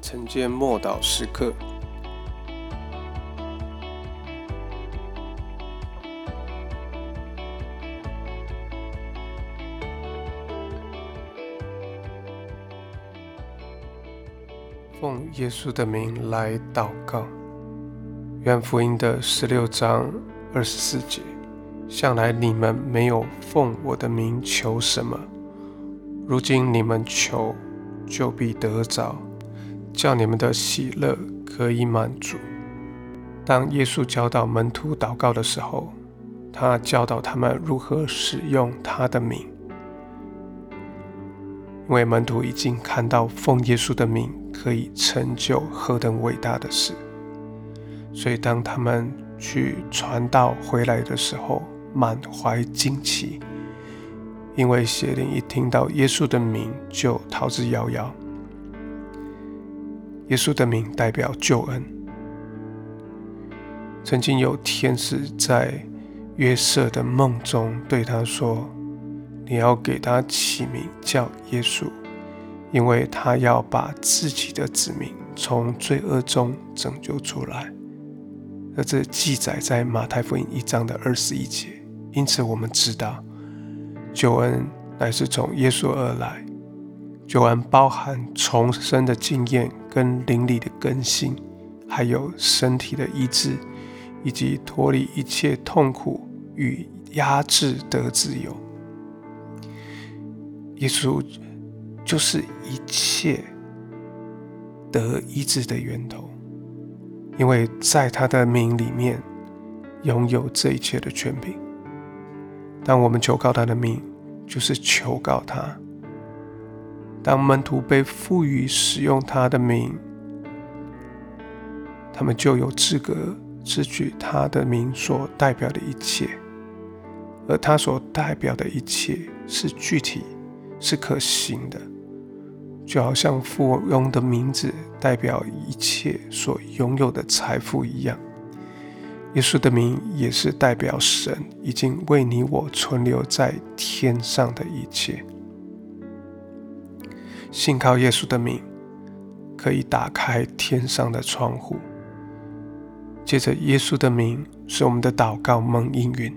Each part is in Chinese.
晨间默祷时刻，奉耶稣的名来祷告。愿福音的十六章二十四节，向来你们没有奉我的名求什么，如今你们求，就必得着。叫你们的喜乐可以满足。当耶稣教导门徒祷告的时候，他教导他们如何使用他的名，因为门徒已经看到奉耶稣的名可以成就何等伟大的事，所以当他们去传道回来的时候，满怀惊奇，因为邪灵一听到耶稣的名就逃之夭夭。耶稣的名代表救恩。曾经有天使在约瑟的梦中对他说：“你要给他起名叫耶稣，因为他要把自己的子民从罪恶中拯救出来。”而这记载在马太福音一章的二十一节。因此，我们知道救恩乃是从耶稣而来。救恩包含重生的经验。跟灵里的更新，还有身体的医治，以及脱离一切痛苦与压制得自由。耶稣就是一切得医治的源头，因为在他的名里面拥有这一切的权柄。当我们求告他的名，就是求告他。当门徒被赋予使用他的名，他们就有资格支取他的名所代表的一切，而他所代表的一切是具体、是可行的，就好像富翁的名字代表一切所拥有的财富一样。耶稣的名也是代表神已经为你我存留在天上的一切。信靠耶稣的名，可以打开天上的窗户。借着耶稣的名，使我们的祷告蒙应允。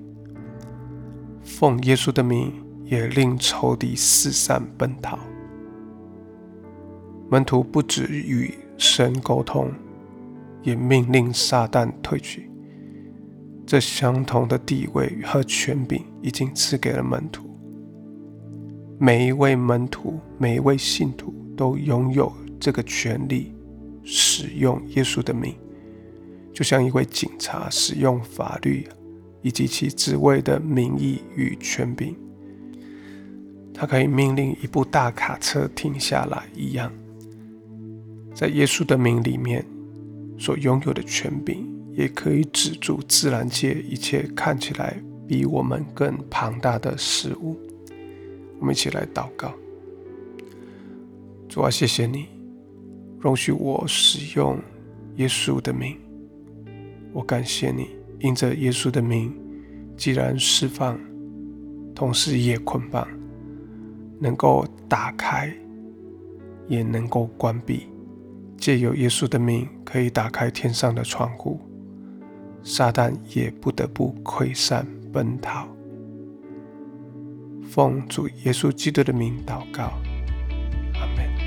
奉耶稣的名，也令仇敌四散奔逃。门徒不止与神沟通，也命令撒旦退去。这相同的地位和权柄，已经赐给了门徒。每一位门徒，每一位信徒都拥有这个权利，使用耶稣的名，就像一位警察使用法律以及其职位的名义与权柄，他可以命令一部大卡车停下来一样。在耶稣的名里面所拥有的权柄，也可以止住自然界一切看起来比我们更庞大的事物。我们一起来祷告，主啊，谢谢你容许我使用耶稣的名。我感谢你，因着耶稣的名，既然释放，同时也捆绑，能够打开，也能够关闭。借由耶稣的名，可以打开天上的窗户，撒旦也不得不溃散奔逃。奉主耶稣基督的名祷告，阿门。